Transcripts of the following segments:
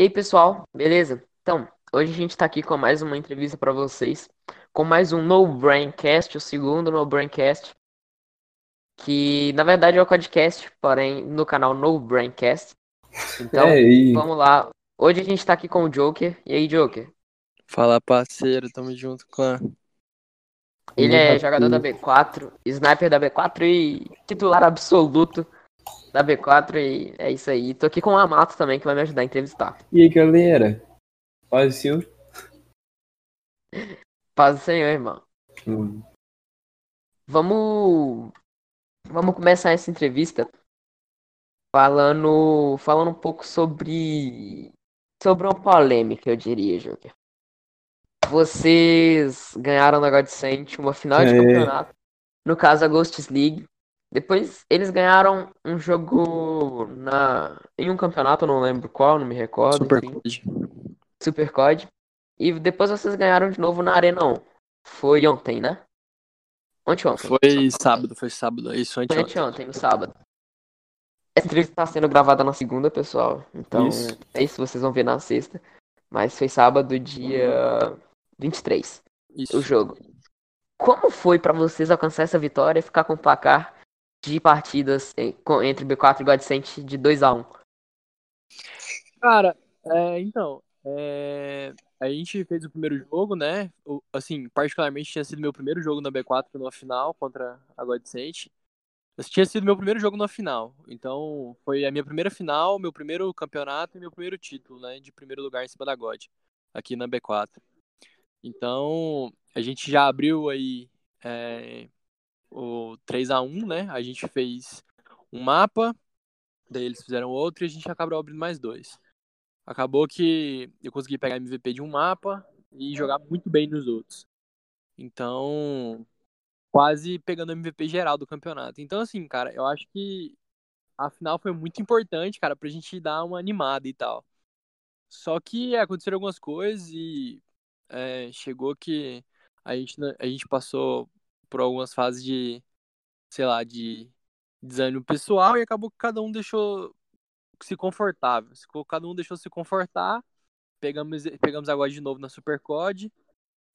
E aí, pessoal, beleza? Então, hoje a gente tá aqui com mais uma entrevista para vocês, com mais um No Braincast, o segundo No Braincast, que na verdade é o podcast, porém no canal No Braincast. Então, É, e vamos lá. Hoje a gente tá aqui com o Joker. E aí, Joker? Fala, parceiro, tamo junto com a... Ele é jogador da B4, sniper da B4 e titular absoluto da B4 e é isso aí. Tô aqui com o Amato também, que vai me ajudar a entrevistar. e aí, galera? Paz do Senhor? Paz do Senhor, irmão. Hum, Vamos vamos começar essa entrevista falando falando um pouco sobre sobre uma polêmica, eu diria, Joker. Vocês ganharam na Godsent uma final de É. campeonato, no caso a Ghosts League. Depois eles ganharam um jogo na em um campeonato, não lembro qual, não me recordo, Super Code. Super COD. E depois vocês ganharam de novo na Arena 1. Foi ontem, né? Ontem ontem. Foi sábado, foi sábado, isso, Foi anteontem. anteontem, no sábado. Essa entrevista está sendo gravada na segunda, pessoal. Então, Isso. é isso, vocês vão ver na sexta. Mas foi sábado, dia 23, Isso. o jogo. Como foi pra vocês alcançar essa vitória e ficar com o placar de partidas entre B4 e Godsent de 2 a 1 Cara, é, então, é, a gente fez o primeiro jogo, né? O- assim, particularmente tinha sido meu primeiro jogo na B4 na final contra a Godsent. Tinha sido meu primeiro jogo na final. Então, foi a minha primeira final, meu primeiro campeonato e meu primeiro título, né? De primeiro lugar em cima da God, aqui na B4. Então, a gente já abriu aí é, o 3 a 1 né? A gente fez um mapa, daí eles fizeram outro e a gente acabou abrindo mais dois. Acabou que eu consegui pegar MVP de um mapa e jogar muito bem nos outros. Então, quase pegando MVP geral do campeonato. Então, assim, cara, eu acho que a final foi muito importante, cara, pra gente dar uma animada e tal. Só que aconteceram algumas coisas e é, chegou que a gente, a gente passou por algumas fases de, sei lá, de desânimo pessoal e acabou que cada um deixou se confortável. Cada um deixou se confortar. Pegamos, pegamos agora de novo na Super COD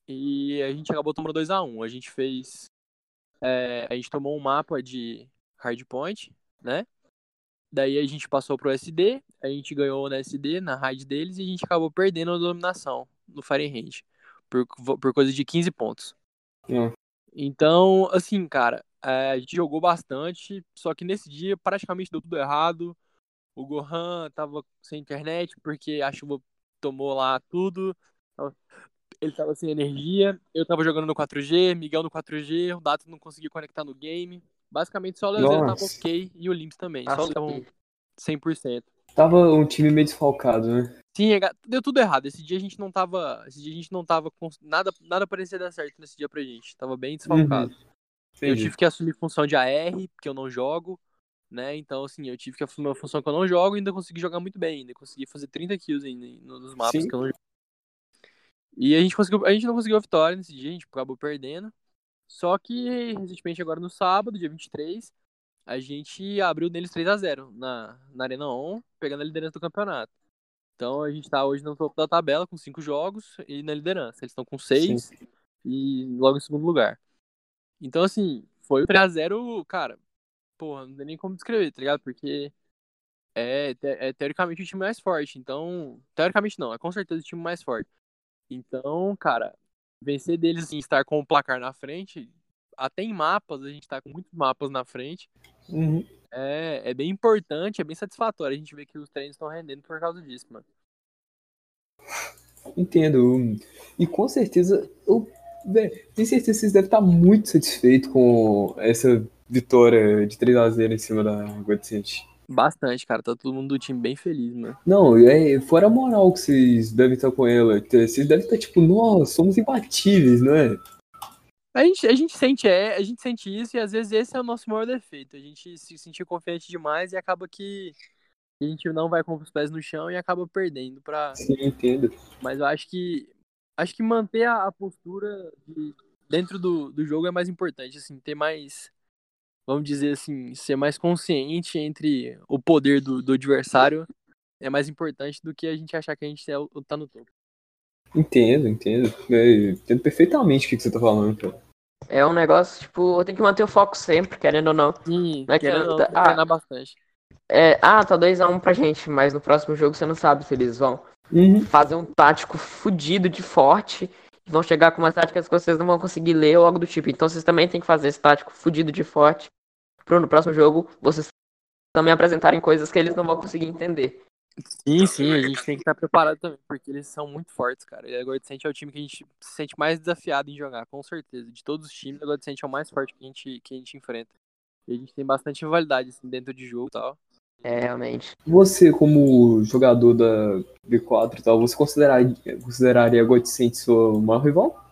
e a gente acabou tomando 2 a 1 A gente fez. é, a gente tomou um mapa de hardpoint, né? Daí a gente passou pro SD, a gente ganhou na SD, na raid deles, e a gente acabou perdendo a dominação no Fahrenheit. Por, por coisa de 15 pontos. Hum. Então, assim, cara, é, a gente jogou bastante, só que nesse dia praticamente deu tudo errado. O Gohan tava sem internet porque a chuva tomou lá tudo. Ele tava sem energia. Eu tava jogando no 4G, Miguel no 4G, o Dato não conseguia conectar no game. Basicamente só o Leozeiro tava ok e o Limps também. Só Acho estavam que 100%. Tava um time meio desfalcado, né? Sim, é deu tudo errado. Esse dia a gente não tava. Esse dia a gente não tava. Nada, nada parecia dar certo nesse dia pra gente. Tava bem desfalcado. Eu Entendi. tive que assumir função de AR, porque eu não jogo, né? Então, assim, eu tive que assumir uma função que eu não jogo e ainda consegui jogar muito bem. Ainda consegui fazer 30 kills ainda nos mapas Sim. que eu não jogo. E a gente, conseguiu, a gente não conseguiu a vitória nesse dia, a gente acabou perdendo. Só que, recentemente, agora no sábado, dia 23, a gente abriu neles 3 a 0 na, na Arena On, pegando a liderança do campeonato. Então, a gente tá hoje no topo da tabela com 5 jogos e na liderança. Eles estão com 6 e logo em segundo lugar. Então, assim, foi o 3x0, cara. Porra, não tem nem como descrever, tá ligado? Porque é, te- é teoricamente o time mais forte. Então, teoricamente não, é com certeza o time mais forte. Então, cara, vencer deles assim, estar com o placar na frente, até em mapas, a gente tá com muitos mapas na frente. Uhum. É, é bem importante, é bem satisfatório. A gente vê que os treinos estão rendendo por causa disso, mano. Entendo. E com certeza, eu tenho certeza que vocês devem estar muito satisfeitos com essa vitória de 3x0 em cima da Godsent. Bastante, cara. Tá todo mundo do time bem feliz, mano. Não, é, fora a moral que vocês devem estar com ela. Vocês devem estar tipo, nós somos imbatíveis, não é? A gente, a gente sente é, a gente sente isso e às vezes esse é o nosso maior defeito. A gente se sentir confiante demais e acaba que a gente não vai com os pés no chão e acaba perdendo para. Sim, entendo. Mas eu acho que acho que manter a, a postura de- dentro do, do jogo é mais importante, assim, ter mais vamos dizer assim, ser mais consciente entre o poder do, do adversário é mais importante do que a gente achar que a gente é, tá no topo. Entendo, entendo. É, entendo perfeitamente o que, que você tá falando, cara. É um negócio, tipo, eu tenho que manter o foco sempre, querendo ou não. Sim, Não é querendo que- ou não, tem que ah. bastante. É, ah, tá 2x1 pra gente, mas no próximo jogo você não sabe se eles vão Uhum. fazer um tático fudido de forte e vão chegar com umas táticas que vocês não vão conseguir ler ou algo do tipo. Então vocês também têm que fazer esse tático fudido de forte pro no próximo jogo vocês também apresentarem coisas que eles não vão conseguir entender. Sim, sim, a gente tem que estar preparado também, porque eles são muito fortes, cara. E a Godsent é o time que a gente se sente mais desafiado em jogar, com certeza. De todos os times, a Godsent é o mais forte que a gente, que a gente enfrenta. E a gente tem bastante rivalidade assim, dentro de jogo e tal. É, realmente. Você, como jogador da B4 e tal, você consideraria, consideraria a Godsent sua maior rival?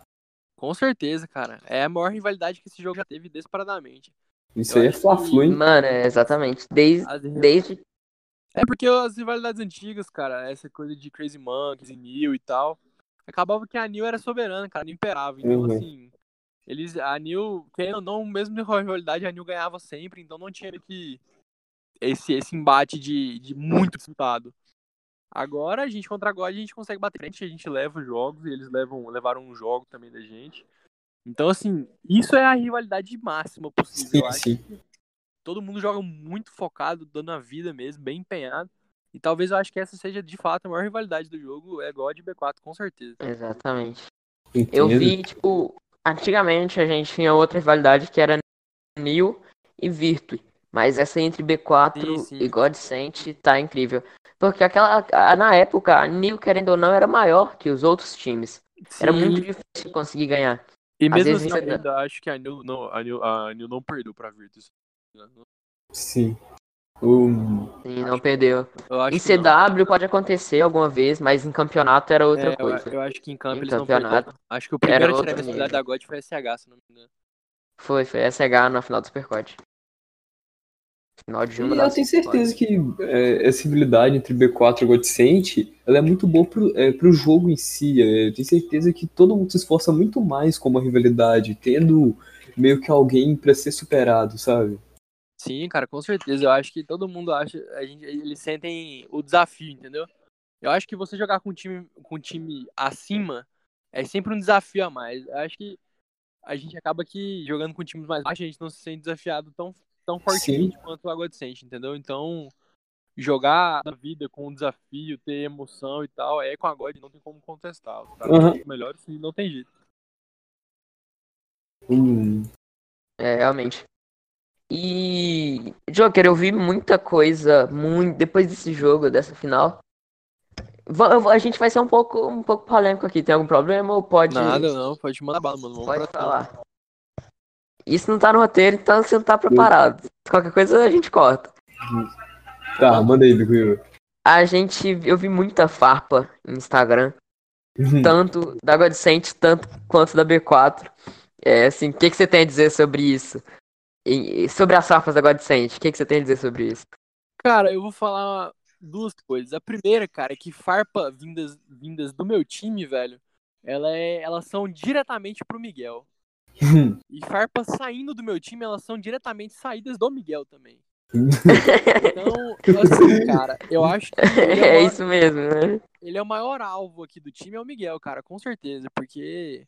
Com certeza, cara. É a maior rivalidade que esse jogo já teve desesperadamente. Isso Eu aí é acho que- Fla-Flu, hein? Mano, é exatamente. Desde, desde É porque as rivalidades antigas, cara, essa coisa de Crazy Monkeys e Neil e tal, acabava que a Neil era soberana, cara, Neil imperava. Então, Uhum. assim, eles, a Neil, querendo ou não, mesmo com a rivalidade, a Neil ganhava sempre, então não tinha que esse, esse embate de, de muito disputado. Agora, a gente contra a God, a gente consegue bater frente, a gente leva os jogos, e eles levam, levaram um jogo também da gente. Então, assim, isso é a rivalidade máxima possível. Sim, eu acho sim. Todo mundo joga muito focado, dando a vida mesmo, bem empenhado. E talvez eu acho que essa seja de fato a maior rivalidade do jogo, é God e B4, com certeza. Exatamente. Eu vi, tipo, antigamente a gente tinha outra rivalidade que era Nil e Virtue. Mas essa entre B4 Sim, sim. e Godsent tá incrível. Porque aquela. Na época, a Nil, querendo ou não, era maior que os outros times. Era Sim, muito difícil conseguir ganhar. E às mesmo vezes assim, eu ainda acho que a New não, a New, a New não perdeu pra Virtus. Sim. Um, E não perdeu. Eu Em não. CW pode acontecer alguma vez, mas em campeonato era outra É, eu, coisa. eu acho que em campo Em eles não campeonato, perderam. Acho que o primeiro nível. da God foi SH, se não me engano. Foi, foi SH na final do Supercode. Final de e eu tenho certeza que é, essa rivalidade entre B4 e Godsent, ela é muito boa pro, é, pro jogo em si. É, eu tenho certeza que todo mundo se esforça muito mais com uma rivalidade, tendo meio que alguém pra ser superado, sabe? Sim, cara, com certeza. Eu acho que todo mundo acha. A gente, eles sentem o desafio, entendeu? Eu acho que você jogar com um time, com um time acima é sempre um desafio a mais. Eu acho que a gente acaba que jogando com times mais baixos, a gente não se sente desafiado tão, tão fortemente quanto o Agodicente, entendeu? Então, jogar a vida com um desafio, ter emoção e tal, é com a God, não tem como contestar. São os melhores e não tem jeito. Hum, É, realmente. E, Joker, eu vi muita coisa muito depois desse jogo, dessa final. A gente vai ser um pouco, um pouco polêmico aqui. Tem algum problema ou pode, Nada, não, pode mandar bala, mano. Vamos pode falar? Isso não tá no roteiro, então você não tá preparado. Qualquer coisa a gente corta. tá, manda aí, Bico. A gente, eu vi muita farpa no Instagram, Hum. tanto da Godsent, tanto quanto da B4. É, assim, o que, que você tem a dizer sobre isso? E, sobre as farpas da Godsent, o que, que você tem a dizer sobre isso? Cara, eu vou falar duas coisas. A primeira, cara, é que farpa vindas, vindas do meu time, velho, ela é, elas são diretamente pro Miguel. E farpas saindo do meu time, elas são diretamente saídas do Miguel também. Então, assim, cara, eu acho que ele é, É isso mesmo, né? ele é o maior alvo aqui do time, é o Miguel, cara, com certeza, porque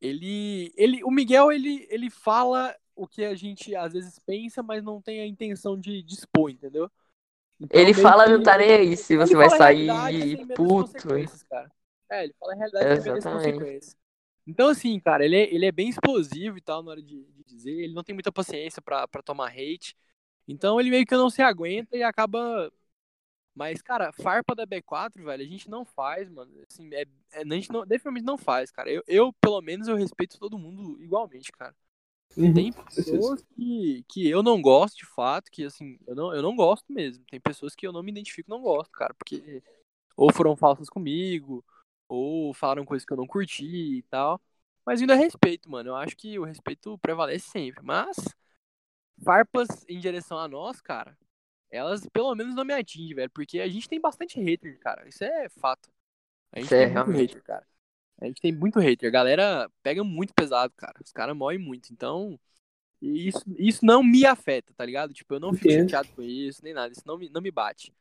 ele, ele, o Miguel, ele, ele fala o que a gente às vezes pensa, mas não tem a intenção de dispor, entendeu? Então, Ele fala, não tá nem aí se você vai sair puto. É, ele fala a realidade sem das Exatamente. consequências. Então, assim, cara, ele é, ele é bem explosivo e tal na hora de, de dizer. Ele não tem muita paciência pra, pra tomar hate. Então, ele meio que não se aguenta e acaba. Mas, cara, farpa da B4, velho, a gente não faz, mano. Assim, é, é- a gente não, definitivamente não faz, cara. Eu, eu, pelo menos, eu respeito todo mundo igualmente, cara. Uhum. Tem pessoas que, que eu não gosto de fato, que assim, eu não, eu não gosto mesmo. Tem pessoas que eu não me identifico, não gosto, cara, porque ou foram falsas comigo, ou falaram coisas que eu não curti e tal. Mas ainda respeito, mano. Eu acho que o respeito prevalece sempre. Mas farpas em direção a nós, cara, elas pelo menos não me atingem, velho, porque a gente tem bastante hater, cara. Isso é fato. A gente Isso é tem muito realmente. hater, cara. A gente tem muito hater. A galera pega muito pesado, cara. Os caras moem muito. Então, isso, isso não me afeta, tá ligado? Tipo, eu não fico Entendo. chateado com isso, nem nada. Isso não me, não me bate.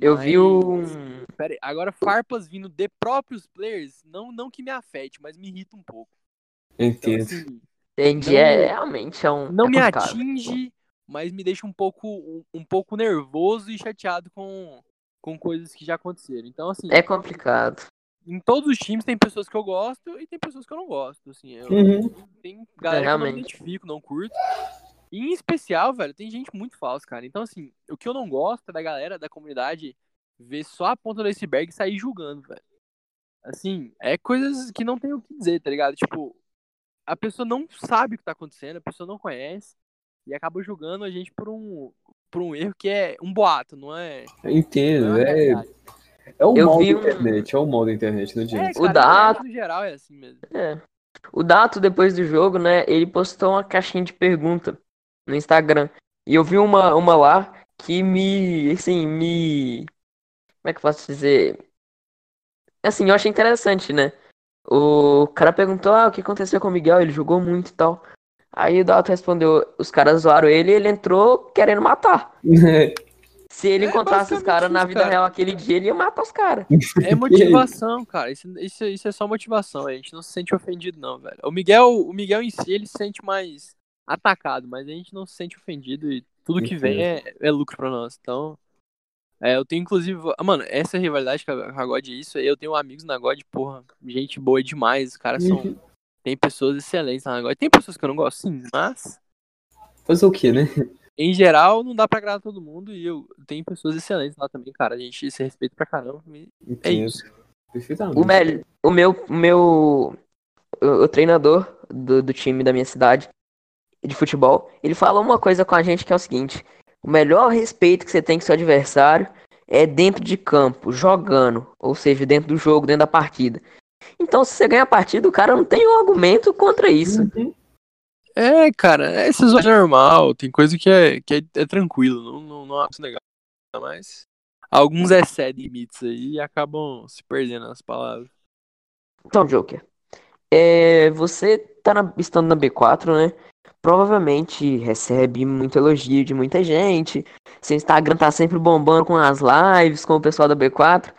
Eu vi um. Pera aí, agora farpas vindo de próprios players, não, não que me afete, mas me irrita um pouco. Então, Entendo. assim, Entendi, Não- é realmente é um. não é me complicado. atinge, mas me deixa um pouco, um, um pouco nervoso e chateado com, com coisas que já aconteceram. Então, assim, É complicado. Em todos os times tem pessoas que eu gosto e tem pessoas que eu não gosto. Assim, eu, Uhum. tem galera que eu não identifico, não curto. E, em especial, velho, tem gente muito falsa, cara. Então, assim, o que eu não gosto é da galera da comunidade ver só a ponta do iceberg e sair julgando, velho. Assim, é coisas que não tem o que dizer, tá ligado? Tipo, a pessoa não sabe o que tá acontecendo, a pessoa não conhece e acaba julgando a gente por um, por um erro que é um boato, não é? Eu Entendo. não é É. é o Eu mal da vi um- internet. É o mal da internet, não É, adianta. O cara, dado- internet no geral é assim mesmo. É. O Dato, depois do jogo, né, ele postou uma caixinha de pergunta no Instagram. E eu vi uma, uma lá que me, assim, me... Como é que eu posso dizer? Assim, eu achei interessante, né? O cara perguntou, ah, o que aconteceu com o Miguel? Ele jogou muito e tal. Aí o Dato respondeu, os caras zoaram ele e ele entrou querendo matar. Se ele É encontrasse os caras na vida cara. real aquele dia, ele ia matar os caras. É motivação, cara. Isso, isso, isso é só motivação. A gente não se sente ofendido, não, velho. O Miguel, o Miguel em si, ele se sente mais atacado, mas a gente não se sente ofendido e tudo que vem é, é lucro pra nós. Então, é, eu tenho inclusive. ah, Mano, essa rivalidade com a, com a God, isso, eu tenho amigos na God, porra, gente boa demais. Os caras são. Uhum. Tem pessoas excelentes na God. Tem pessoas que eu não gosto, sim, mas. Fazer o quê, né? Em geral, não dá pra agradar todo mundo e eu tenho pessoas excelentes lá também, cara. A gente se respeita pra caramba. e É isso. Perfeitamente. O, mel- o meu, o meu o, o treinador do, do time da minha cidade de futebol, ele falou uma coisa com a gente que é o seguinte: o melhor respeito que você tem com seu adversário é dentro de campo, jogando, ou seja, dentro do jogo, dentro da partida. Então, se você ganha a partida, o cara não tem um argumento contra isso. Uhum. É, cara, é esses é normal, tem coisa que é, que é, é tranquilo, não, não, não é legal. Mas alguns excedem limites aí e acabam se perdendo nas palavras. Então, Joker, é, você tá na- estando na B4, né? Provavelmente recebe muito elogio de muita gente. Seu Instagram tá sempre bombando com as lives com o pessoal da B4.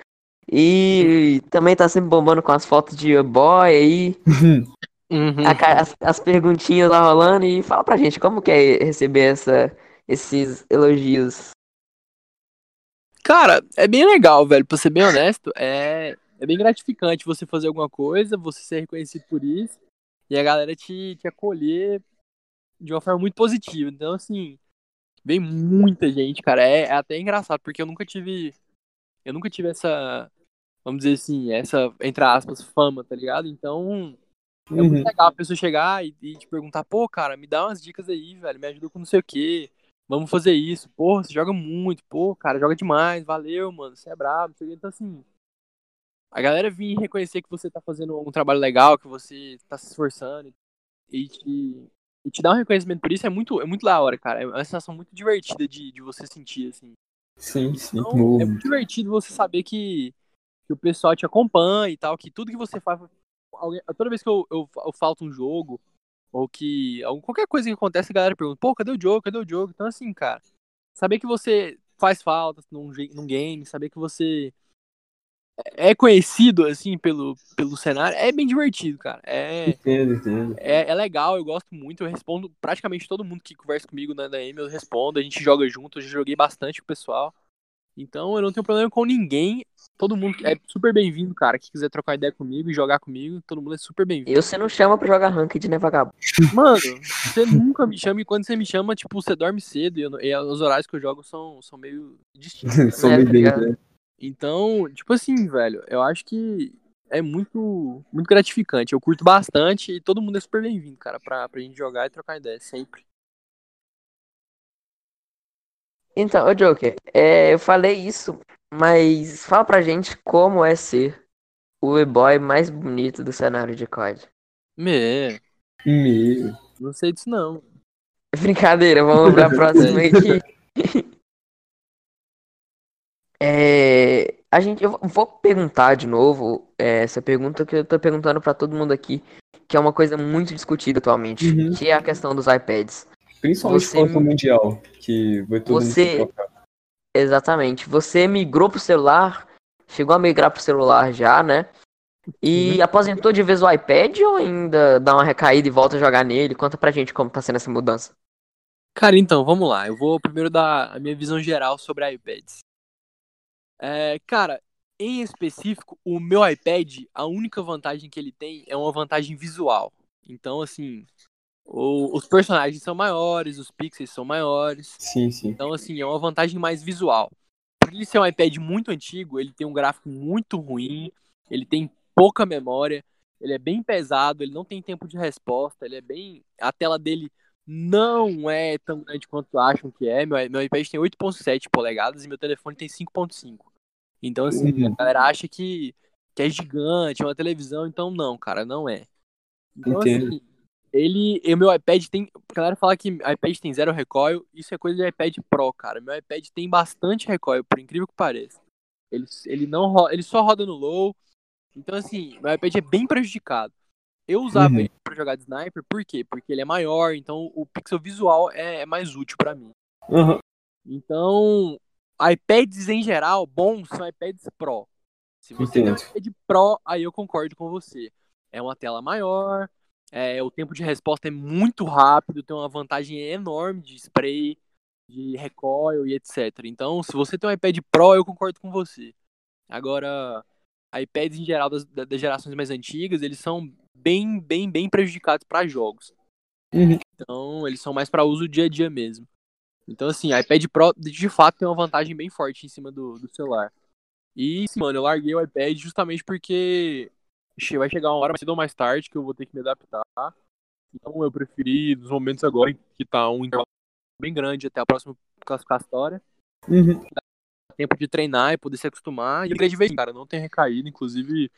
E também tá sempre bombando com as fotos de boy aí. Uhum. a as, as perguntinhas lá rolando. E fala pra gente como que é receber essa, esses elogios. Cara, é bem legal, velho, pra ser bem honesto. É, é bem gratificante você fazer alguma coisa, você ser reconhecido por isso e a galera te, te acolher de uma forma muito positiva. Então, assim, vem muita gente, cara. É, é até engraçado, porque eu nunca tive. Eu nunca tive essa. Vamos dizer assim, essa, entre aspas, fama, tá ligado? Então, é Uhum. muito legal a pessoa chegar e, e te perguntar, pô, cara, me dá umas dicas aí, velho, me ajuda com não sei o quê. Vamos fazer isso. Pô, você joga muito. Pô, cara, joga demais. Valeu, mano. Você é brabo. Então, assim, a galera vir reconhecer que você tá fazendo um trabalho legal, que você tá se esforçando e te, e te dar um reconhecimento por isso é muito, é muito da hora, cara. É uma sensação muito divertida de, de você sentir, assim. Sim, sim. Então, é muito divertido você saber que, que o pessoal te acompanha e tal, que tudo que você faz. Alguém- toda vez que eu, eu, eu falto um jogo, ou que. qualquer coisa que acontece, a galera pergunta, pô, cadê o jogo? Cadê o jogo? Então, assim, cara, saber que você faz falta num, num game, saber que você é conhecido, assim, pelo, pelo cenário, é bem divertido, cara. É, Entendo, entendo. é, é legal, eu gosto muito, eu respondo praticamente todo mundo que conversa comigo na DM, eu respondo, a gente joga junto, eu já joguei bastante com o pessoal. Então eu não tenho problema com ninguém. Todo mundo é super bem-vindo, cara. Quem quiser trocar ideia comigo e jogar comigo, todo mundo é super bem-vindo. Eu você não chama pra jogar ranked, né, vagabundo? Mano, você nunca me chama e quando você me chama, tipo, você dorme cedo e, eu não- e os horários que eu jogo são, são meio distintos. Sou É, bem, obrigado. né? Então, tipo assim, velho, eu acho que é muito, muito gratificante. Eu curto bastante e todo mundo é super bem-vindo, cara, pra, pra gente jogar e trocar ideia, sempre. Então, ô Joker, é, eu falei isso, mas fala pra gente como é ser o e-boy mais bonito do cenário de COD. Me, Meu. não sei disso não. Brincadeira, vamos pra próxima aqui. É, a gente, eu vou perguntar de novo é, essa pergunta que eu tô perguntando pra todo mundo aqui, que é uma coisa muito discutida atualmente, Uhum. que é a questão dos iPads. Principalmente Você- do Mundial, que vai todo Você- mundo se trocar. Exatamente. Você migrou pro celular, chegou a migrar pro celular já, né? E aposentou de vez o iPad ou ainda dá uma recaída e volta a jogar nele? Conta pra gente como tá sendo essa mudança. Cara, então, vamos lá. Eu vou primeiro dar a minha visão geral sobre iPads. É, cara, em específico, o meu iPad, a única vantagem que ele tem é uma vantagem visual. Então, assim, o- os personagens são maiores, os pixels são maiores. Sim, sim. Então, assim, é uma vantagem mais visual. Por ele ser um iPad muito antigo, ele tem um gráfico muito ruim, ele tem pouca memória, ele é bem pesado, ele não tem tempo de resposta, ele é bem. A tela dele não é tão grande quanto acham que é. Meu, meu iPad tem 8,7 polegadas e meu telefone tem 5,5. Então, assim, Uhum. a galera acha que, que é gigante, é uma televisão, então não, cara, não é. Então, Entendo. assim, ele. O meu iPad tem. A galera fala que iPad tem zero recoil, isso é coisa de iPad Pro, cara. Meu iPad tem bastante recoil, por incrível que pareça. Ele, ele, não, ele só roda no low. Então, assim, meu iPad é bem prejudicado. Eu usava Uhum. ele pra jogar de sniper, por quê? Porque ele é maior, então o pixel visual é, é mais útil pra mim. Aham. Então, iPads em geral, bons são iPads Pro. Se você tem um iPad Pro, aí eu concordo com você. É uma tela maior, é, o tempo de resposta é muito rápido, tem uma vantagem enorme de spray, de recoil e etc. Então, se você tem um iPad Pro, eu concordo com você. Agora, iPads em geral das, das gerações mais antigas, eles são bem, bem, bem prejudicados para jogos. Uhum. Então, eles são mais para uso dia a dia mesmo. Então, assim, iPad Pro de fato tem uma vantagem bem forte em cima do, do celular. E, mano, eu larguei o iPad justamente porque vai chegar uma hora mais cedo ou mais tarde que eu vou ter que me adaptar. Então, eu preferi, nos momentos agora que tá um intervalo bem grande até a próxima classificatória, Uhum. tempo de treinar e poder se acostumar. E eu de vez, cara, não tem recaído. Inclusive,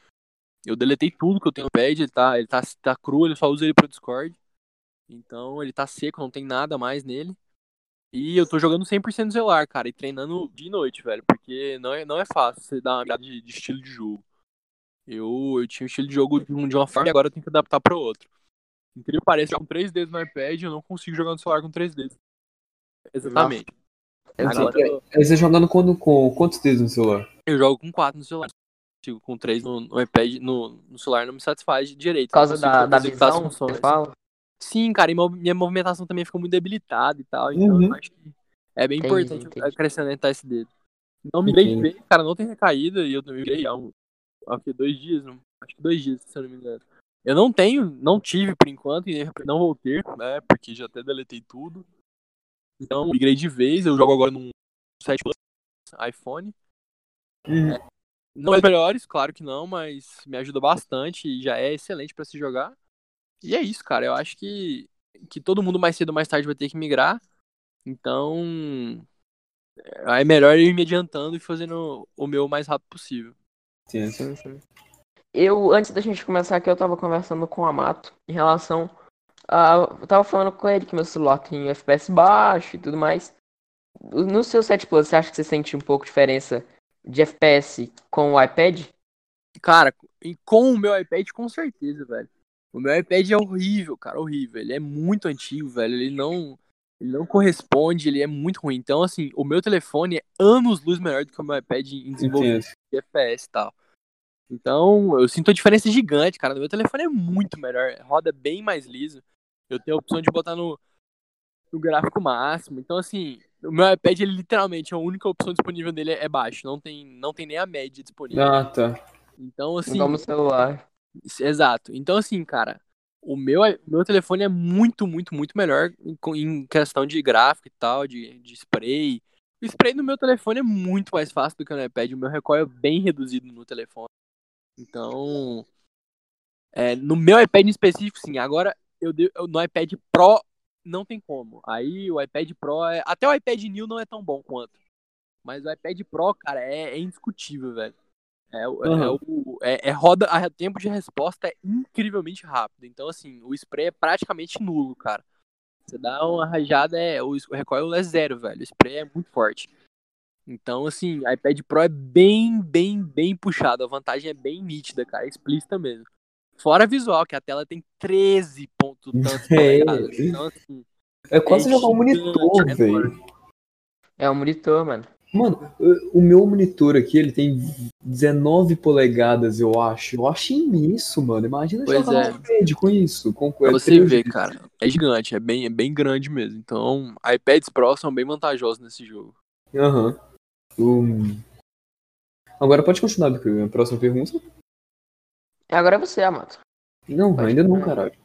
eu deletei tudo que eu tenho no pad. Ele tá, ele tá, tá cru, ele só usa ele pro Discord. Então, ele tá seco, não tem nada mais nele. E eu tô jogando 100% no celular, cara, e treinando dia e noite, velho. Porque não é, não é fácil você dar uma de, de estilo de jogo. Eu, eu tinha um estilo de jogo de, um- de uma forma e agora eu tenho que adaptar pro outro. Incrível parece, com 3 dedos no iPad eu não consigo jogar no celular com 3 dedos. Exatamente. Agora eu, você jogando com, com quantos dedos no celular? eu jogo com 4 no celular. Consigo com 3 no, no iPad, no, no celular não me satisfaz direito. Por causa da, da visão, você fala? Sim, cara, e minha movimentação também ficou muito debilitada e tal. Então Uhum. eu acho que é bem Entendi, importante entendi. acrescentar esse dedo. Não migrei de Entendi. vez, cara, não tem recaída e eu migrei há, um, há que, dois dias, não, acho que dois dias, se eu não me engano. Eu não tenho, não tive por enquanto e não vou ter, né, porque já até deletei tudo. Então, migrei de vez, eu jogo agora num 7 Plus iPhone. Uhum. Não é os melhores, claro que não, mas me ajuda bastante e já é excelente pra se jogar. E é isso, cara. Eu acho que, que todo mundo mais cedo ou mais tarde vai ter que migrar. Então, é melhor eu ir me adiantando e fazendo o meu o mais rápido possível. Entendo. Sim, sim. Eu, antes da gente começar aqui, eu tava conversando com o Amato em relação a. Eu tava falando com ele que meu celular tem FPS baixo e tudo mais. No seu 7 Plus, você acha que você sente um pouco de diferença de FPS com o iPad? Cara, e com o meu iPad, com certeza, velho. O meu iPad é horrível, cara, horrível. Ele é muito antigo, velho. Ele não, ele não corresponde, ele é muito ruim. Então, assim, o meu telefone é anos luz melhor do que o meu iPad em desenvolvimento. De FPS e tal. Então, eu sinto a diferença gigante, cara. No meu telefone é muito melhor, roda bem mais liso. Eu tenho a opção de botar no, no gráfico máximo. Então, assim, o meu iPad, ele literalmente, a única opção disponível dele é baixo. Não tem, não tem nem a média disponível. Ah, tá. Então, assim, no celular. exato. Então, assim, cara, o meu, meu telefone é muito, muito, muito melhor em, em questão de gráfico e tal, de, de spray. O spray no meu telefone é muito mais fácil do que no iPad. O meu recoil é bem reduzido no telefone. Então, é, no meu iPad em específico, sim. Agora, eu, eu- no iPad Pro não tem como. Aí o iPad Pro é. Até o iPad New não é tão bom quanto. Mas o iPad Pro, cara, é, é indiscutível, velho. É, o- é, Uhum. o, é, é roda, a tempo de resposta é incrivelmente rápido. Então, assim, o spray é praticamente nulo, cara. Você dá uma rajada, é, o recoil é zero, velho. O spray é muito forte. Então, assim, a iPad Pro é bem, bem, bem puxado. A vantagem é bem nítida, cara. É explícita mesmo. Fora visual, que a tela tem 13 pontos tantos É. polegadas. Então, assim, É quase É jogar um monitor, é velho. É o monitor, mano. Mano, o meu monitor aqui, ele tem 19 polegadas, eu acho. Eu acho imenso, mano. Imagina Pois jogar é. no iPad com isso. Com, Pra é, você vezes. cara, é gigante, é bem, é bem grande mesmo. Então, iPads Pro são bem vantajosos nesse jogo. Aham. Um... Agora pode continuar, Bico. A próxima pergunta? Agora é você, Amato. Não, Pode ainda não, caralho.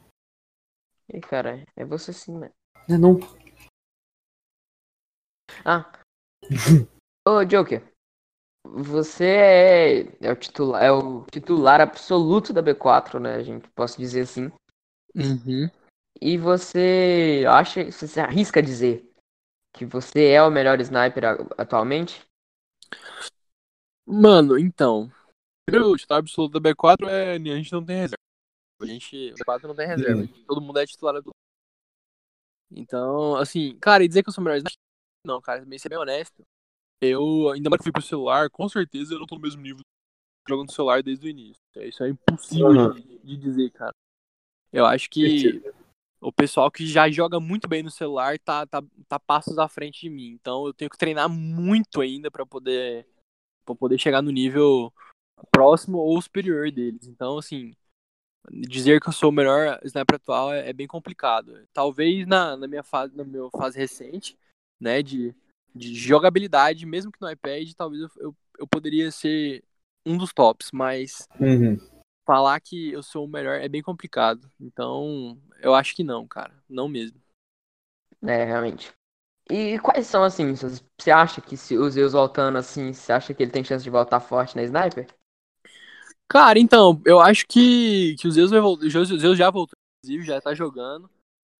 Ih, cara, é você sim, mano. Não, não. Ah. Ô, Joker. Você é, é o titular, é o titular absoluto da B4, né? A gente posso dizer assim. Uhum. E você acha, você se arrisca a dizer que você é o melhor sniper atualmente? Mano, então. O titular absoluto da B4 é. A gente não tem reserva. A gente. O B4 não tem reserva. Todo mundo é titular absoluto. Então, assim, cara, e dizer que eu sou melhor. Não, cara, também ser bem honesto. Eu, ainda mais que fui pro celular, com certeza eu não tô no mesmo nível jogando celular desde o início. Isso é impossível Uhum. de, de dizer, cara. Eu acho que o pessoal que já joga muito bem no celular tá, tá, tá passos à frente de mim. Então eu tenho que treinar muito ainda pra poder, pra poder chegar no nível próximo ou superior deles. Então, assim, dizer que eu sou o melhor sniper atual é, é bem complicado. Talvez na, na minha fase, na minha fase recente, né, de, de jogabilidade, mesmo que no iPad, talvez eu, eu, eu poderia ser um dos tops, mas Uhum. Falar que eu sou o melhor é bem complicado. Então, eu acho que não, cara. Não mesmo. É, realmente. E quais são, assim, você acha que se o Zeus voltando assim, você acha que ele tem chance de voltar forte na sniper? Cara, então, eu acho que, que o Zeus vai o Zeus já voltou, inclusive, já tá jogando.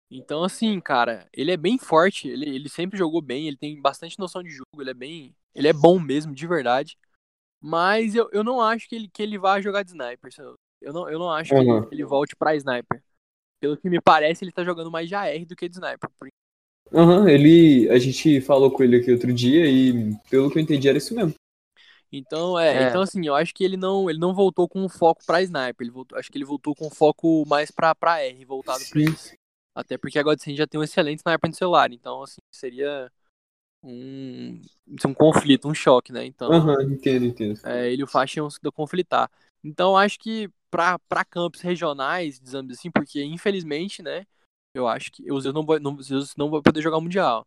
Então, assim, cara, ele é bem forte, ele, ele sempre jogou bem, ele tem bastante noção de jogo, ele é bem. Ele é bom mesmo, de verdade. Mas eu, eu não acho que ele, que ele vá jogar de sniper. Eu não, eu não acho que Uhum. ele, ele volte pra sniper. Pelo que me parece, ele tá jogando mais de AR do que de sniper. Porque Aham, ele. A gente falou com ele aqui outro dia e, pelo que eu entendi, era isso mesmo. Então, é, É. então assim, eu acho que ele não, ele não voltou com foco pra sniper, ele voltou, acho que ele voltou com foco mais pra, pra R, voltado pra Sim. isso. Até porque a Godsend já tem um excelente sniper no celular, então assim, seria um, um conflito, um choque, né? Então, Aham, entendo, entendo. é, ele e o Faixa iam se conflitar. Então, acho que pra, pra campos regionais, digamos assim, porque infelizmente, né, eu acho que o Zeus não não, Zeus não vai poder jogar o Mundial.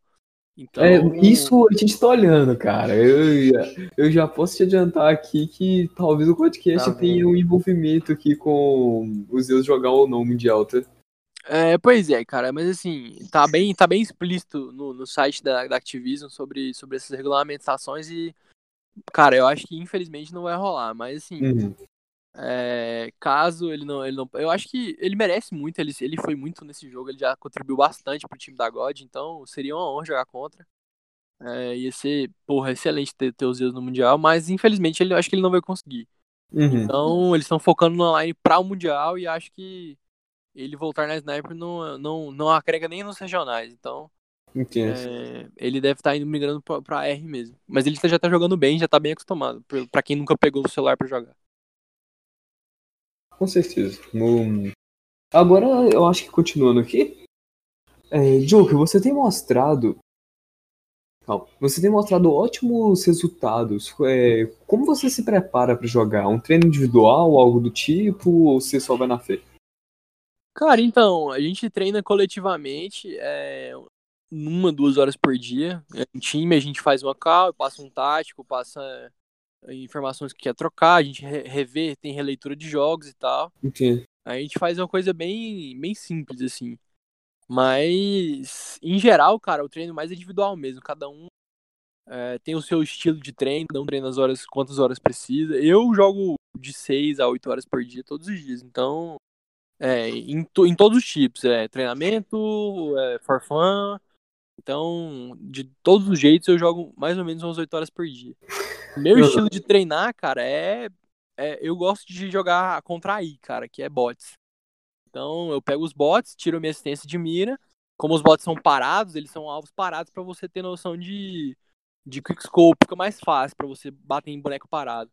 Então, É, isso a gente tá olhando, cara. Eu, já- eu já posso te adiantar aqui que talvez o podcast Tá tenha um envolvimento aqui com os Zeus jogar ou não o Mundial, tá? É, pois é, cara, mas assim, tá bem, tá bem explícito no, no site da, da Activision sobre, sobre essas regulamentações e, cara, eu acho que infelizmente não vai rolar, mas assim, Uhum. é, caso ele não, ele não. Eu acho que ele merece muito, ele, ele foi muito nesse jogo, ele já contribuiu bastante pro time da God, então seria uma honra jogar contra. É, ia ser, porra, excelente ter, ter os Zeus no Mundial, mas infelizmente ele, eu acho que ele não vai conseguir. Uhum. Então, eles estão focando na line para o Mundial e acho que ele voltar na Sniper não, não, não agrega nem nos regionais. Então, é, ele deve estar indo migrando pra, pra R mesmo. Mas ele já tá jogando bem, já tá bem acostumado. pra- quem nunca pegou o celular pra jogar. Com certeza. No- Agora, eu acho que continuando aqui. É, Joker, você tem mostrado. Calma. Você tem mostrado ótimos resultados. É, como você se prepara pra jogar? Um treino individual, algo do tipo, ou você só vai na fé? Cara, então, a gente treina coletivamente, é, uma, duas horas por dia. Em time, a gente faz uma call, passa um tático, passa é, informações que quer trocar, a gente re- revê, tem releitura de jogos e tal. Entendo. A gente faz uma coisa bem, bem simples, assim. Mas, em geral, cara, o treino mais é individual mesmo. Cada um é, tem o seu estilo de treino, cada um treina as horas, quantas horas precisa. Eu jogo de 6 a 8 horas por dia, todos os dias. Então, é, em, to- em todos os tipos. É treinamento, é for fun. Então, de todos os jeitos, eu jogo mais ou menos umas 8 horas por dia. Meu estilo de treinar, cara, é, é- Eu gosto de jogar contra a I, cara, que é bots. Então, eu pego os bots, tiro minha assistência de mira. Como os bots são parados, eles são alvos parados pra você ter noção de, de quickscope. Fica mais fácil pra você bater em boneco parado.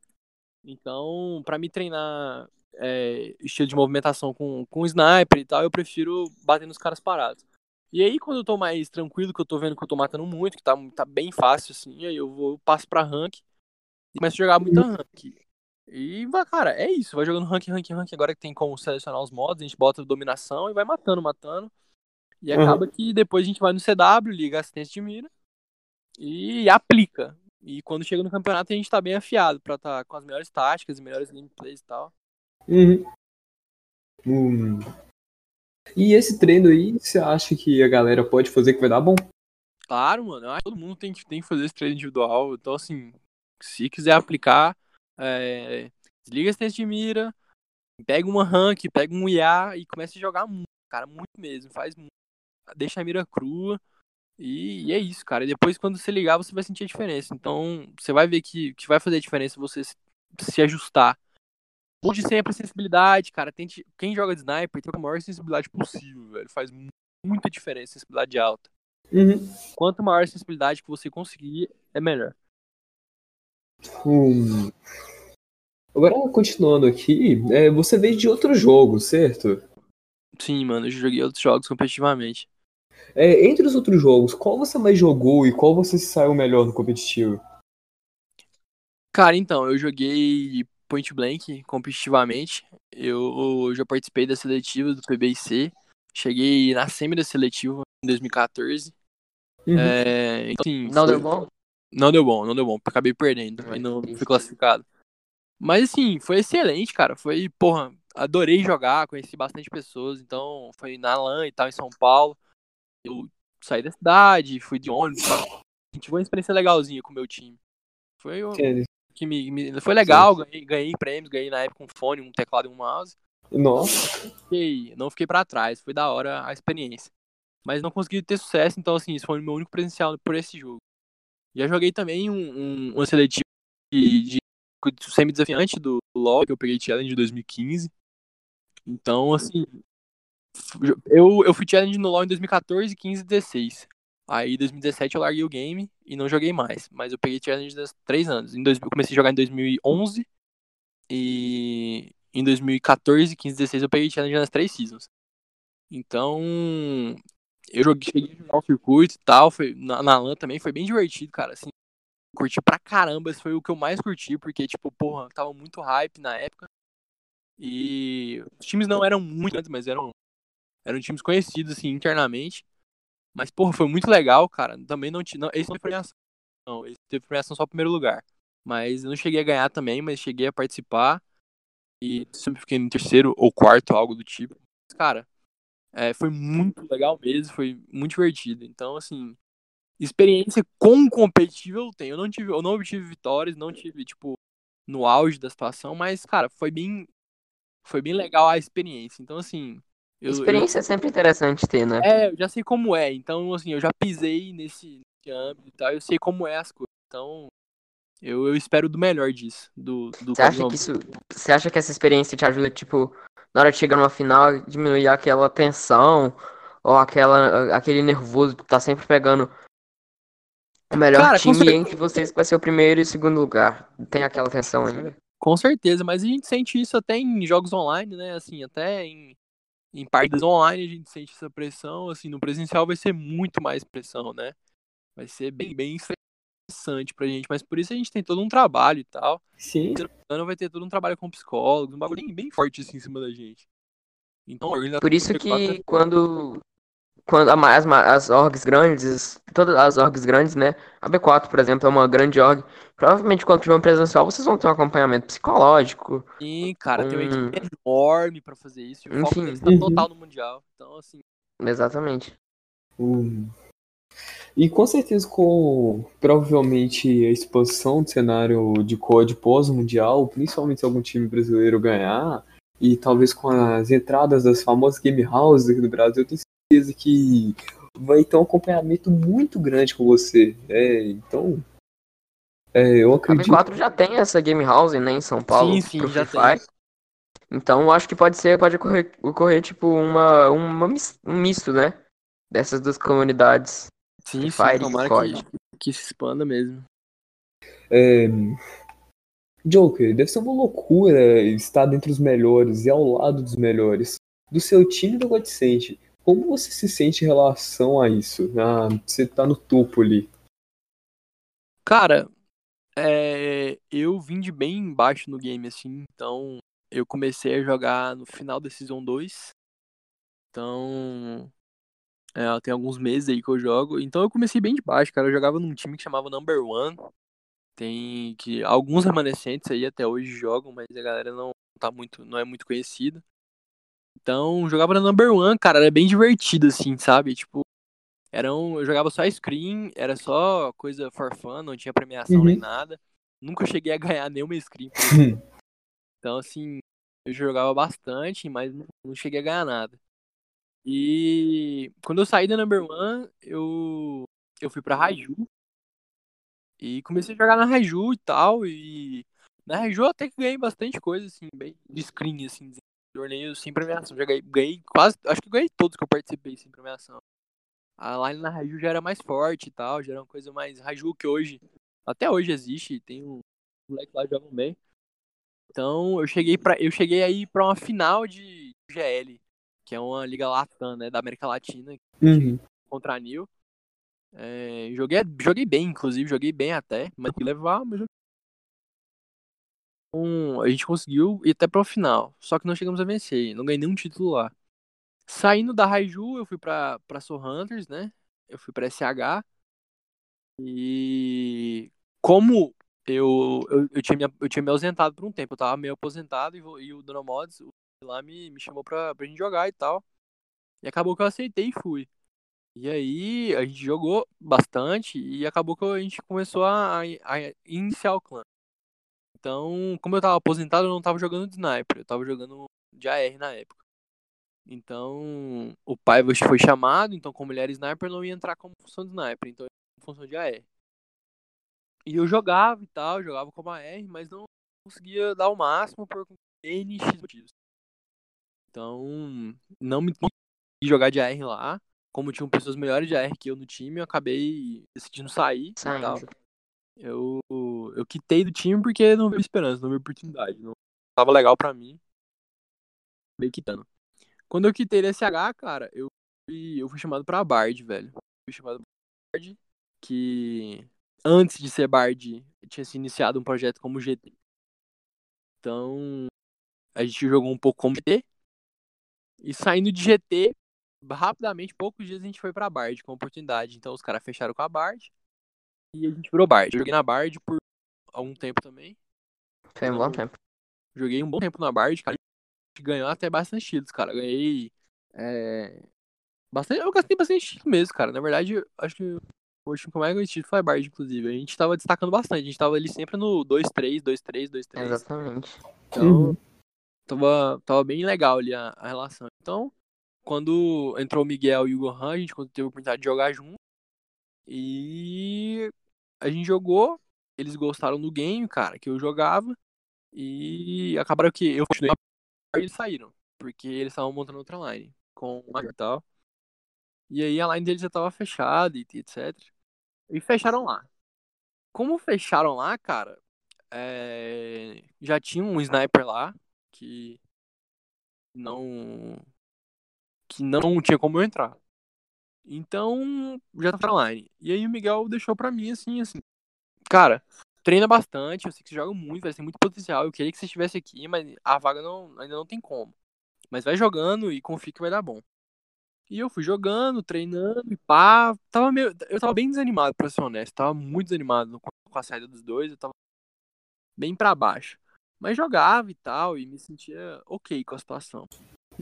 Então, pra me treinar é, estilo de movimentação com, com sniper e tal, eu prefiro bater nos caras parados. E aí, quando eu tô mais tranquilo, que eu tô vendo que eu tô matando muito, que tá, tá bem fácil, assim, aí eu vou, eu passo pra rank e começo a jogar muita rank. E, vai, cara, é isso. Vai jogando rank, rank, rank. Agora que tem como selecionar os modos, a gente bota dominação e vai matando, matando. E Uhum. acaba que depois a gente vai no CW, liga a assistência de mira e aplica. E quando chega no campeonato a gente tá bem afiado pra tá com as melhores táticas, melhores gameplays e tal. Uhum. Hum. E esse treino aí, você acha que a galera pode fazer que vai dar bom? Claro, mano, eu acho que todo mundo tem que, tem que fazer esse treino individual. Então, assim, se quiser aplicar, é, desliga a assistência de mira, pega uma rank, pega um IA e começa a jogar muito, cara, muito mesmo. Faz muito, deixa a mira crua. E, e é isso, cara. E depois, quando você ligar, você vai sentir a diferença. Então, você vai ver que, que vai fazer a diferença você se, se ajustar. Mude sempre a sensibilidade, cara. Tente, quem joga de sniper tem a maior sensibilidade possível, velho. Faz mu- muita diferença, sensibilidade alta. Uhum. Quanto maior a sensibilidade que você conseguir, é melhor. Hum. Agora, continuando aqui, é, você veio de outro jogo, certo? Sim, mano, eu joguei outros jogos competitivamente. É, entre os outros jogos, qual você mais jogou e qual você se saiu melhor no competitivo? Cara, então, eu joguei Point Blank competitivamente. Eu já participei da seletiva do PBIC. Cheguei na semi da seletiva em 2014. Uhum. É, então, assim, Não foi- deu bom? Não deu bom, não deu bom. Acabei perdendo e não fui classificado. Mas assim, foi excelente, cara. Foi, porra, adorei jogar, conheci bastante pessoas. Então, foi na LAN e tal, em São Paulo. Eu saí da cidade, fui de ônibus. tal. Tive uma experiência legalzinha com o meu time. Foi o que me, me- foi legal, ganhei, ganhei prêmios, ganhei na época um fone, um teclado e um mouse. Nossa. Fiquei, não fiquei pra trás, foi da hora a experiência. Mas não consegui ter sucesso, então assim, esse foi o meu único presencial por esse jogo. Já joguei também um, um, uma seletiva de, de, de semi-desafiante do LoL, que eu peguei challenge de 2015. Então, assim, eu, eu fui challenge no LoL em 2014, 15 e 16. Aí em 2017 eu larguei o game e não joguei mais. Mas eu peguei challenge das três anos. Em dois, eu comecei a jogar em 2011 e em 2014, 15 e 16 eu peguei challenge nas três seasons. Então, eu joguei, cheguei a jogar o circuito e tal, foi, na, na LAN também, foi bem divertido, cara, assim, curti pra caramba, esse foi o que eu mais curti, porque, tipo, porra, tava muito hype na época, e os times não eram muito mas eram, eram times conhecidos, assim, internamente, mas, porra, foi muito legal, cara, também não tinha, não, esse não teve premiação, não, esse teve premiação só primeiro lugar, mas eu não cheguei a ganhar também, mas cheguei a participar, e sempre fiquei no terceiro ou quarto, algo do tipo, mas, cara, é, foi muito legal mesmo, foi muito divertido. Então, assim, experiência com competitivo eu tenho. Eu não tive, eu não obtive vitórias, não tive, tipo, no auge da situação, mas, cara, foi bem. Foi bem legal a experiência. Então, assim. Eu, Experiência é sempre interessante ter, né? Eu, é, eu já sei como é. Então, assim, eu já pisei nesse, nesse âmbito e tal. Eu sei como é as coisas. Então, eu, eu espero do melhor disso. Do, do Você acha que isso. Você acha que essa experiência te ajuda, tipo, na hora de chegar numa final, diminuir aquela tensão ou aquela, aquele nervoso que tá sempre pegando o melhor Cara, time cer- entre vocês que vai ser o primeiro e segundo lugar? Tem aquela tensão ainda? Com certeza, mas a gente sente isso até em jogos online, né? Assim, até em, em partidas online a gente sente essa pressão. Assim, no presencial vai ser muito mais pressão, né? Vai ser bem, bem estressante pra gente, mas por isso a gente tem todo um trabalho e tal. Sim. Ano vai ter todo um trabalho com psicólogos, um bagulho bem, bem forte assim em cima da gente. Então, Por isso do B4 que quando. Quando as, as orgs grandes, todas as orgs grandes, né? A B4, por exemplo, é uma grande org. Provavelmente quando tiver um presencial, vocês vão ter um acompanhamento psicológico. Sim, cara, tem uma equipe enorme pra fazer isso. E o foco Enfim. deles tá Uhum. total no Mundial. Então, assim, Exatamente. Hum. E com certeza com provavelmente a expansão do cenário de COD pós-mundial, principalmente se algum time brasileiro ganhar, e talvez com as entradas das famosas game houses aqui do Brasil, eu tenho certeza que vai ter um acompanhamento muito grande com você. É, então, é, eu A acredito. B4 já tem essa game house, né, em São Paulo, sim, sim, já tem. Então, eu acho que pode ser, pode ocorrer, ocorrer tipo uma, uma um misto, né? Dessas duas comunidades. Sim, sim, Fire tomara que, que se expanda mesmo. É, Joker, deve ser uma loucura estar dentre os melhores e ao lado dos melhores. Do seu time do Godsent, Como você se sente em relação a isso? Ah, você tá no topo ali. Cara, é, eu vim de bem embaixo no game, assim, então eu comecei a jogar no final da Season 2. Então, é, tem alguns meses aí que eu jogo. Então eu comecei bem de baixo, cara. Eu jogava num time que chamava Number One. Tem que alguns remanescentes aí até hoje jogam, mas a galera não tá muito, não é muito conhecida. Então, jogava na Number One, cara, era bem divertido assim, sabe? Tipo, era um, eu jogava só screen, era só coisa for fun, não tinha premiação Uhum. nem nada. Nunca cheguei a ganhar nenhuma screen. por Hum. Então, assim, eu jogava bastante, mas não cheguei a ganhar nada. E quando eu saí da Number One, eu, eu fui pra Raiju. E comecei a jogar na Raiju e tal. E na Raiju eu até que ganhei bastante coisa, assim, bem de screen, assim, torneios sem premiação. Já ganhei, ganhei quase, acho que ganhei todos que eu participei sem premiação. A line na Raiju já era mais forte e tal, já era uma coisa mais. Raiju que hoje, até hoje existe, tem um moleque lá jogam bem. Então eu cheguei para eu cheguei aí pra uma final de GL, que é uma liga latam, né, da América Latina, Uhum. contra a Nil. É, joguei, joguei bem, inclusive, joguei bem até, mas que levar, mas joguei. Então, a gente conseguiu ir até pro final, só que não chegamos a vencer, não ganhei nenhum título lá. Saindo da Raiju, eu fui pra, pra Soul Hunters, né? Eu fui pra SH. E como eu, eu, eu, tinha me, eu tinha me ausentado por um tempo, eu tava meio aposentado e, e o Dona Mods o- lá me, me chamou pra, pra gente jogar e tal. E acabou que eu aceitei e fui. E aí a gente jogou bastante e acabou que a gente começou a, a, a iniciar o clã. Então, como eu tava aposentado, eu não tava jogando de sniper, eu tava jogando de AR na época. Então, o pai foi chamado, então como ele era sniper, não ia entrar como função de sniper, então ele ia como função de AR. E eu jogava e tal, jogava como AR, mas não conseguia dar o máximo por N X motivos. Então, não me consegui jogar de AR lá. Como tinham pessoas melhores de AR que eu no time, eu acabei decidindo sair tal. Saindo. Eu, eu quitei do time porque não veio esperança, não veio oportunidade. Não tava legal pra mim. Acabei quitando. Quando eu quitei da SH, cara, eu fui, eu fui chamado pra Bard, velho. Fui chamado pra Bard, que antes de ser Bard, tinha se iniciado um projeto como GT. Então, a gente jogou um pouco como GT. E saindo de GT, rapidamente, poucos dias a gente foi pra Bard com oportunidade. Então, os caras fecharam com a Bard. E a gente virou Bard. Eu joguei na Bard por algum tempo também. Foi um bom tempo. Joguei um bom tempo na Bard, cara. A gente ganhou até bastante títulos, cara. Ganhei. É... Bastante... Eu gastei bastante título mesmo, cara. Na verdade, acho que o último que eu mais ganhei título foi a Bard, inclusive. A gente tava destacando bastante. A gente tava ali sempre no 2-3, 2-3, 2-3. Exatamente. Então, Uhum. tava, tava bem legal ali a, a relação. Então, quando entrou o Miguel e o Gohan, a gente teve a oportunidade de jogar junto. E a gente jogou. Eles gostaram do game, cara, que eu jogava. E acabaram que eu continuei e eles saíram. Porque eles estavam montando outra line com o e tal. E aí a line deles já tava fechada e etc. E fecharam lá. Como fecharam lá, cara, é, já tinha um sniper lá que não que não tinha como eu entrar. Então, já tá online. E aí o Miguel deixou pra mim assim, assim, cara, treina bastante, eu sei que você joga muito, vai ter muito potencial. Eu queria que você estivesse aqui, mas a vaga não, ainda não tem como. Mas vai jogando e confia que vai dar bom. E eu fui jogando, treinando e pá. Tava meio, eu tava bem desanimado, pra ser honesto. Tava muito desanimado com a saída dos dois. Eu tava bem pra baixo. Mas jogava e tal, e me sentia ok com a situação.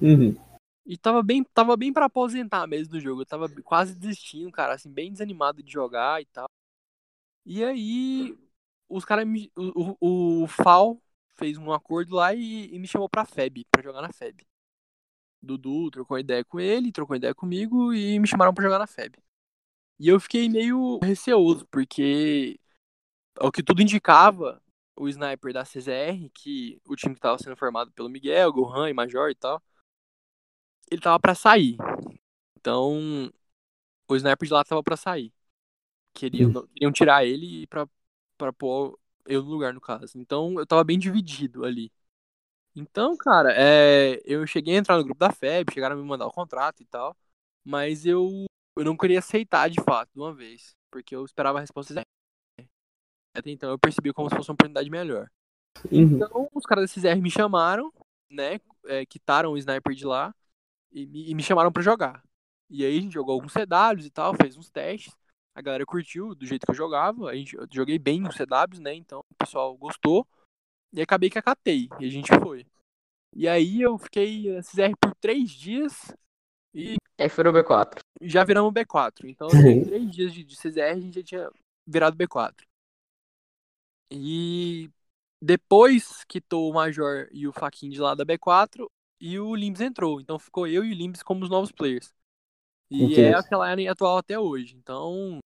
Uhum. E tava bem, tava bem para aposentar mesmo do jogo. Eu tava quase desistindo, cara, assim, bem desanimado de jogar e tal. E aí, os caras me. O, o, o FAL fez um acordo lá e, e me chamou pra FEB, pra jogar na FEB. Dudu trocou ideia com ele, trocou ideia comigo e me chamaram pra jogar na FEB. E eu fiquei meio receoso, porque o que tudo indicava, o sniper da CZR, que o time que tava sendo formado pelo Miguel, Gohan e Major e tal, ele tava pra sair. Então, o sniper de lá tava pra sair. Queriam, queriam tirar ele pra, pra pôr eu no lugar, no caso. Então, eu tava bem dividido ali. Então, cara, é, eu cheguei a entrar no grupo da FEB, chegaram a me mandar o contrato e tal. mas eu, eu não queria aceitar de fato, de uma vez, porque eu esperava a resposta certa. Então eu percebi como se fosse uma oportunidade melhor. Uhum. Então os caras da CZR me chamaram, né? É, quitaram o sniper de lá e me, e me chamaram pra jogar. E aí a gente jogou alguns CWs e tal, fez uns testes. A galera curtiu do jeito que eu jogava. A gente, eu joguei bem nos CWs, né? Então o pessoal gostou. E acabei que acatei. E a gente foi. E aí eu fiquei na CZR por três dias e Aí foi no B4. já viramos B4. Então, em três dias de, de CZR, a gente já tinha virado B4. E depois quitou o Major e o Faquin de lá da B4 e o Limbs entrou. Então ficou eu e o Limbs como os novos players. E Entendi. é aquela linha atual até hoje. Então,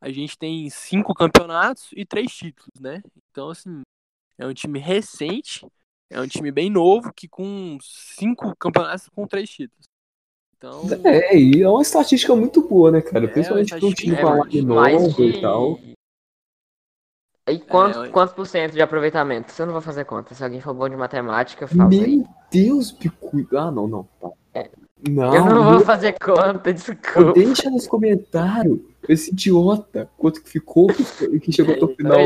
a gente tem cinco campeonatos e três títulos, né? Então, assim, é um time recente, é um time bem novo, que com cinco campeonatos com três títulos. Então, É, e é uma estatística muito boa, né, cara? É, Principalmente pra um time com é, de... e tal. E quanto, É, quantos por cento de aproveitamento? Você não vai fazer conta. Se alguém for bom de matemática, fala aí. Meu Deus, Picu. Ah, não, não. Tá. Não, Eu não não, vou fazer conta, desculpa. deixa nos comentários esse idiota quanto que ficou que, que chegou até o final.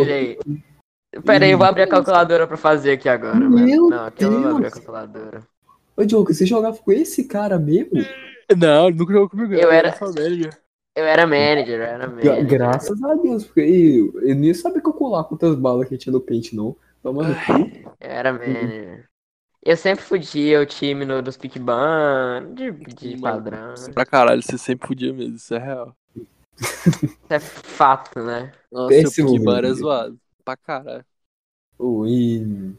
Pera aí, eu vou abrir a calculadora pra fazer aqui agora, Meu. Não, aqui eu não vou abrir a Deus. calculadora. Ô, Diogo, você jogava com esse cara mesmo? não, ele nunca jogou comigo. Eu era- só manager. Eu era manager, eu era manager. graças a Deus, porque eu, eu nem sabia calcular quantas balas que tinha no pente, não. Toma no cu. Eu era manager. Eu sempre fudia o time no, dos pick ban, de, de padrão. mano. Pra caralho, você sempre podia mesmo, isso é real. Isso é fato, né? Nossa, o Pique Bar é meu. zoado. Pra caralho. E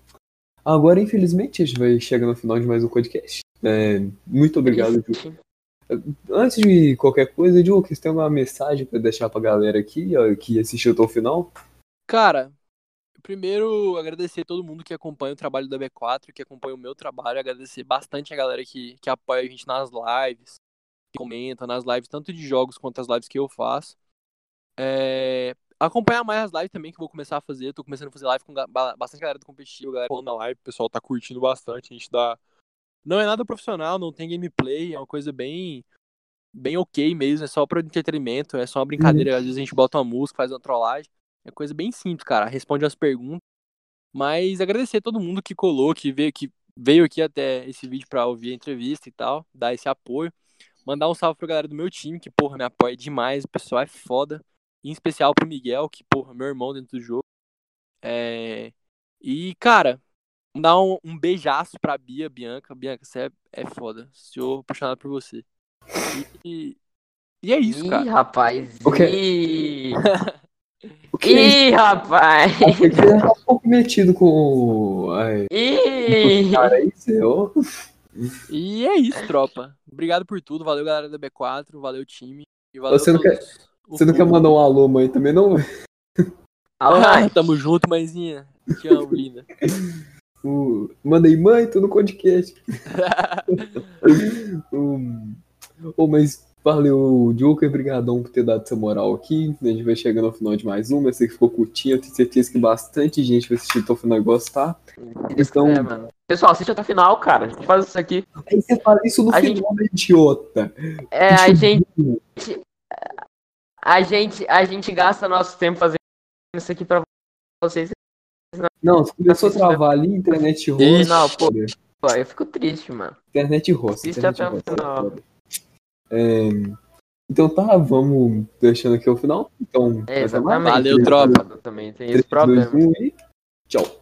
agora, infelizmente, a gente vai chegar no final de mais um podcast. É, muito obrigado, Diogo. Antes de qualquer coisa, Diogo, você tem uma mensagem pra deixar pra galera aqui, ó, que assistiu até o final? Cara, primeiro agradecer a todo mundo que acompanha o trabalho da B4, que acompanha o meu trabalho, agradecer bastante a galera que, que apoia a gente nas lives, que comenta nas lives, tanto de jogos quanto as lives que eu faço. É, acompanhar mais as lives também, que eu vou começar a fazer. Tô começando a fazer live com bastante galera do competitivo, galera falando na live, o pessoal tá curtindo bastante, a gente dá. Não é nada profissional, não tem gameplay, é uma coisa bem bem ok mesmo, é só para entretenimento, é só uma brincadeira, às vezes a gente bota uma música, faz uma trollagem. É coisa bem simples, cara. Responde as perguntas. Mas agradecer a todo mundo que colou, que veio, que veio aqui até esse vídeo pra ouvir a entrevista e tal, dar esse apoio. Mandar um salve pra galera do meu time, que, porra, me apoia demais. O pessoal é foda. Em especial pro Miguel, que, porra, meu irmão dentro do jogo. É... E, cara, dar um, um beijaço pra Bia, Bianca. Bianca, você é, é foda. Sou apaixonado por você. E, e é isso, Ih, cara. rapaz. O quê? Ih, O que é Ih, rapaz. Já tá um pouco metido com. Ai, Ih. cara, isso é. ó. E é isso, tropa. Obrigado por tudo. Valeu, galera da B4. Valeu, time. E valeu Você não o Você não quer mandar um alô, mãe? Também não. Alô, Ah, tamo junto, mãezinha. Te amo, linda. O... Manda aí, mãe, tô no podcast. Um... Oh, mas valeu, Joker, brigadão por ter dado essa moral aqui. A gente vai chegando ao final de mais uma. Eu sei que ficou curtinho, eu tenho certeza que bastante gente vai assistir até o final e gostar. Então, É, mano. Pessoal, assiste até o final, cara. A gente faz isso aqui. aí você fala isso no A final, né, idiota. É, a gente. A gente, a gente gasta nosso tempo fazendo isso aqui pra vocês. Não, você começou a travar ali, internet. Ixi. Não, pô. Pô, eu fico triste, mano. Internet. Assiste internet até o foda. É, Então tá, vamos deixando aqui o final. Então, É, exatamente. Valeu, tropa. Também tem 3, esse problema. 2, 1 e tchau.